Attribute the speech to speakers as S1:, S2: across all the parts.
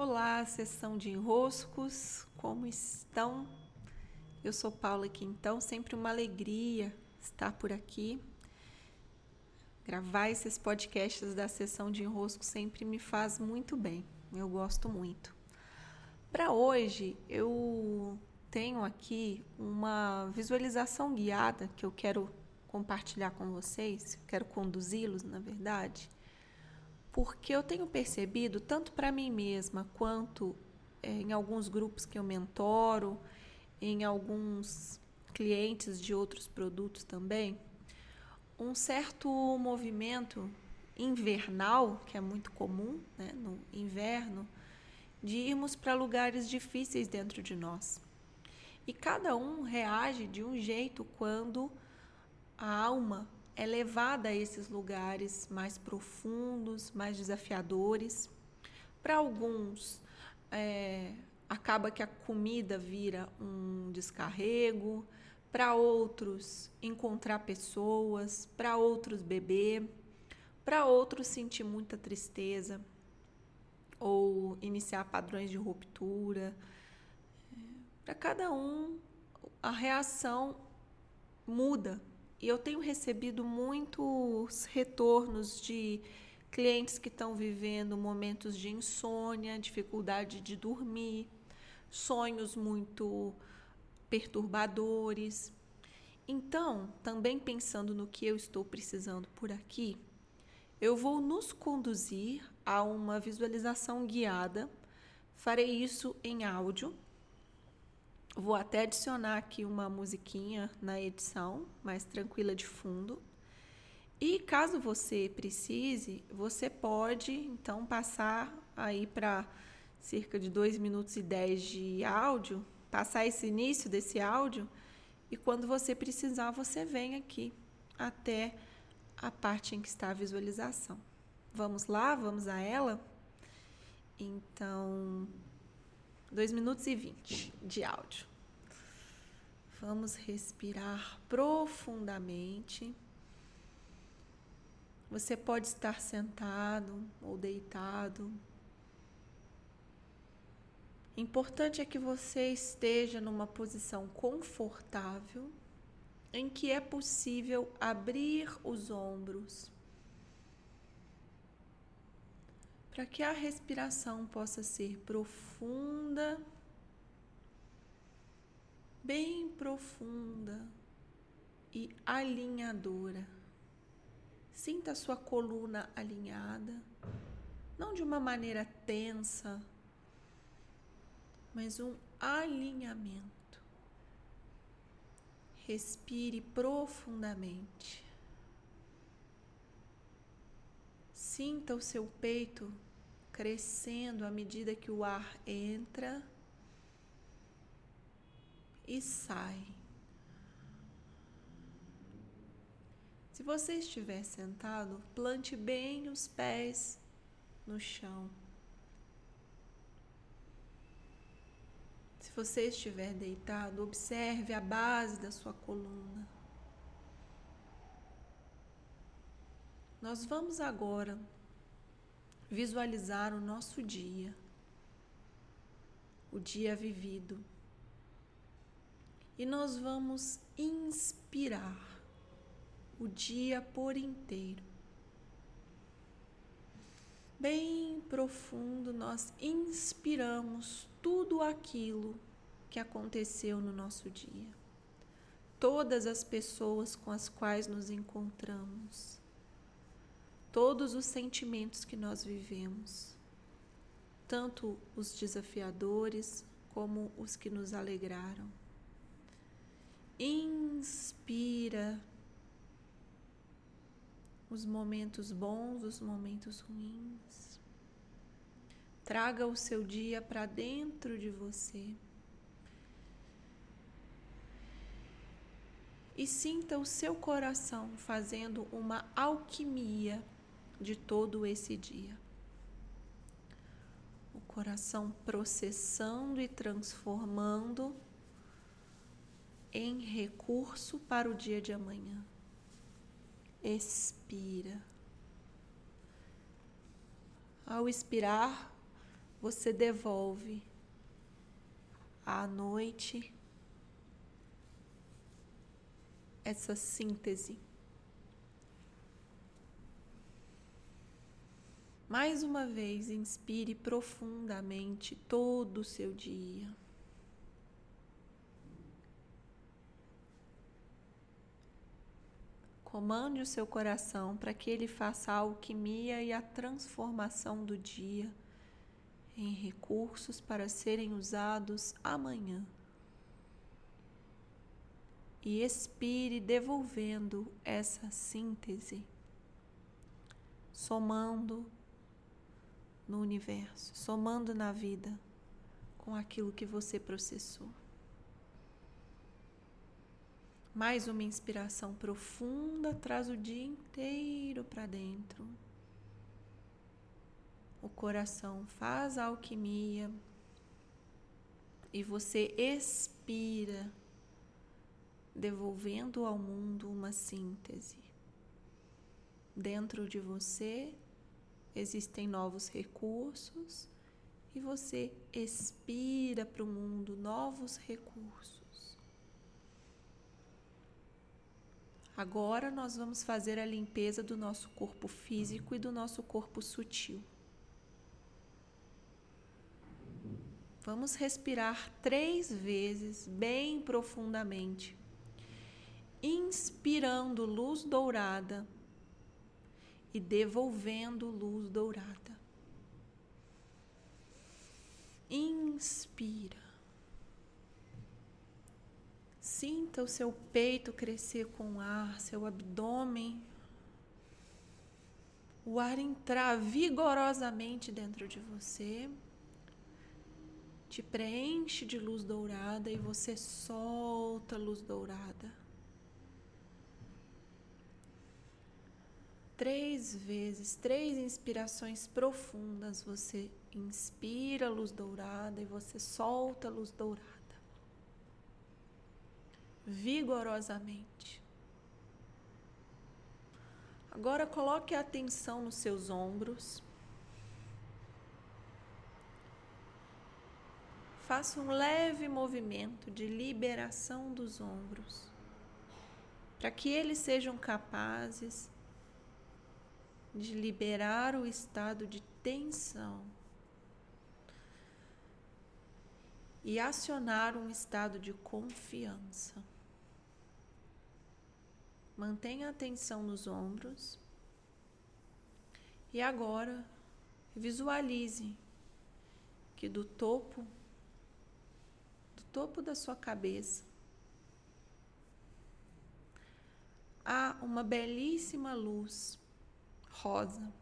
S1: Olá, sessão de enroscos, como estão? Eu sou Paula Quintão, sempre uma alegria estar por aqui. Gravar esses podcasts da sessão de enrosco sempre me faz muito bem, eu gosto muito. Para hoje, eu tenho aqui uma visualização guiada que eu quero compartilhar com vocês, quero conduzi-los, na verdade porque eu tenho percebido, tanto para mim mesma quanto é, em alguns grupos que eu mentoro, em alguns clientes de outros produtos também, um certo movimento invernal, que é muito comum né, no inverno, de irmos para lugares difíceis dentro de nós. E cada um reage de um jeito quando a alma é levada a esses lugares mais profundos, mais desafiadores. Para alguns, é, acaba que a comida vira um descarrego, para outros, encontrar pessoas, para outros, beber, para outros, sentir muita tristeza ou iniciar padrões de ruptura. Para cada um, a reação muda e eu tenho recebido muitos retornos de clientes que estão vivendo momentos de insônia, dificuldade de dormir, sonhos muito perturbadores. Então, também pensando no que eu estou precisando por aqui, eu vou nos conduzir a uma visualização guiada. Farei isso em áudio Vou até adicionar aqui uma musiquinha na edição, mais tranquila de fundo. E caso você precise, você pode então passar aí para cerca de 2 minutos e 10 de áudio, passar esse início desse áudio e quando você precisar, você vem aqui até a parte em que está a visualização. Vamos lá, vamos a ela? Então, 2 minutos e 20 de áudio. Vamos respirar profundamente. Você pode estar sentado ou deitado. Importante é que você esteja numa posição confortável em que é possível abrir os ombros para que a respiração possa ser profunda, bem profunda e alinhadora. Sinta a sua coluna alinhada, não de uma maneira tensa, mas um alinhamento. Respire profundamente. Sinta o seu peito crescendo à medida que o ar entra e sai. Se você estiver sentado, plante bem os pés no chão. Se você estiver deitado, observe a base da sua coluna. Nós vamos agora visualizar o nosso dia, o dia vivido. E nós vamos inspirar o dia por inteiro. Bem profundo, nós inspiramos tudo aquilo que aconteceu no nosso dia. Todas as pessoas com as quais nos encontramos todos os sentimentos que nós vivemos, tanto os desafiadores como os que nos alegraram. Inspira os momentos bons, os momentos ruins. Traga o seu dia para dentro de você. E sinta o seu coração fazendo uma alquimia de todo esse dia. O coração processando e transformando em recurso para o dia de amanhã. Expira. Ao expirar, você devolve à noite essa síntese. Mais uma vez, inspire profundamente todo o seu dia. Comande o seu coração para que ele faça a alquimia e a transformação do dia em recursos para serem usados amanhã. E expire devolvendo essa síntese, somando no universo, somando na vida com aquilo que você processou. Mais uma inspiração profunda traz o dia inteiro para dentro. O coração faz a alquimia e você expira, devolvendo ao mundo uma síntese. Dentro de você existem novos recursos e você expira para o mundo novos recursos. Agora nós vamos fazer a limpeza do nosso corpo físico e do nosso corpo sutil. Vamos respirar três vezes, bem profundamente, inspirando luz dourada e devolvendo luz dourada. Inspira. Sinta o seu peito crescer com ar, seu abdômen. O ar entrar vigorosamente dentro de você, te preenche de luz dourada e você solta a luz dourada. Três vezes, três inspirações profundas. Você inspira luz dourada e você solta luz dourada vigorosamente. Agora coloque a atenção nos seus ombros. Faça um leve movimento de liberação dos ombros, para que eles sejam capazes de liberar o estado de tensão e acionar um estado de confiança. Mantenha a atenção nos ombros. E agora, visualize que do topo, do topo da sua cabeça, há uma belíssima luz rosa,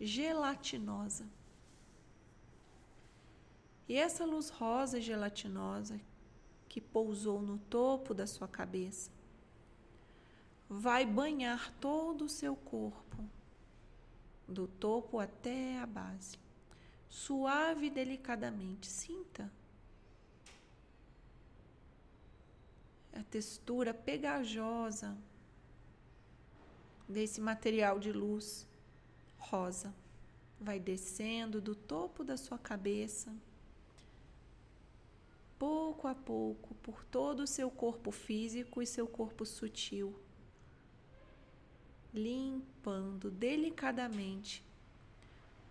S1: gelatinosa. E essa luz rosa gelatinosa que pousou no topo da sua cabeça vai banhar todo o seu corpo, do topo até a base, suave e delicadamente. Sinta a textura pegajosa desse material de luz rosa. Vai descendo do topo da sua cabeça, pouco a pouco, por todo o seu corpo físico e seu corpo sutil limpando delicadamente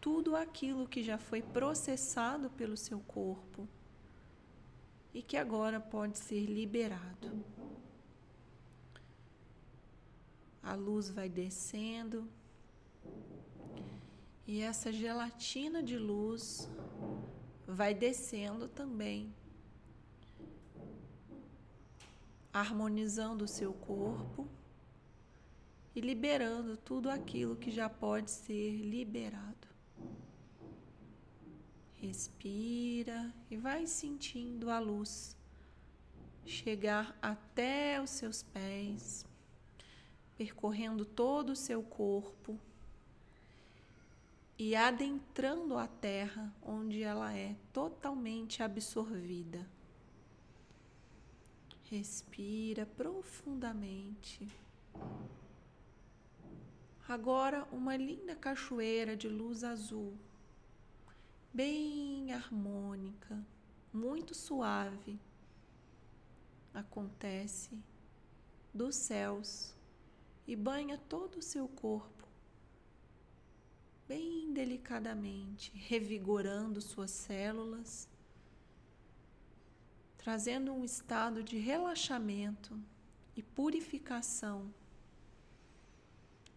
S1: tudo aquilo que já foi processado pelo seu corpo e que agora pode ser liberado. A luz vai descendo e essa gelatina de luz vai descendo também, harmonizando o seu corpo e liberando tudo aquilo que já pode ser liberado. Respira e vai sentindo a luz chegar até os seus pés, percorrendo todo o seu corpo e adentrando a terra onde ela é totalmente absorvida. Respira profundamente. Agora, uma linda cachoeira de luz azul bem harmônica, muito suave, acontece dos céus e banha todo o seu corpo, bem delicadamente, revigorando suas células, trazendo um estado de relaxamento e purificação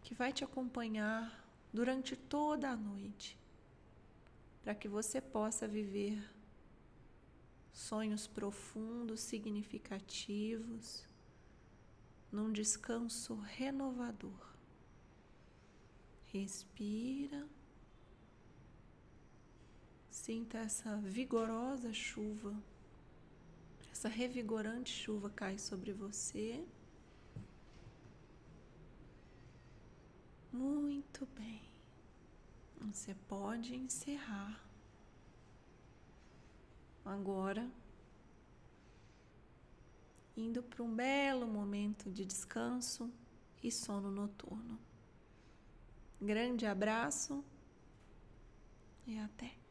S1: que vai te acompanhar durante toda a noite, para que você possa viver sonhos profundos, significativos, num descanso renovador. Respira. Sinta essa vigorosa chuva, essa revigorante chuva cai sobre você. Muito bem. Você pode encerrar. Agora, indo para um belo momento de descanso e sono noturno. Grande abraço e até.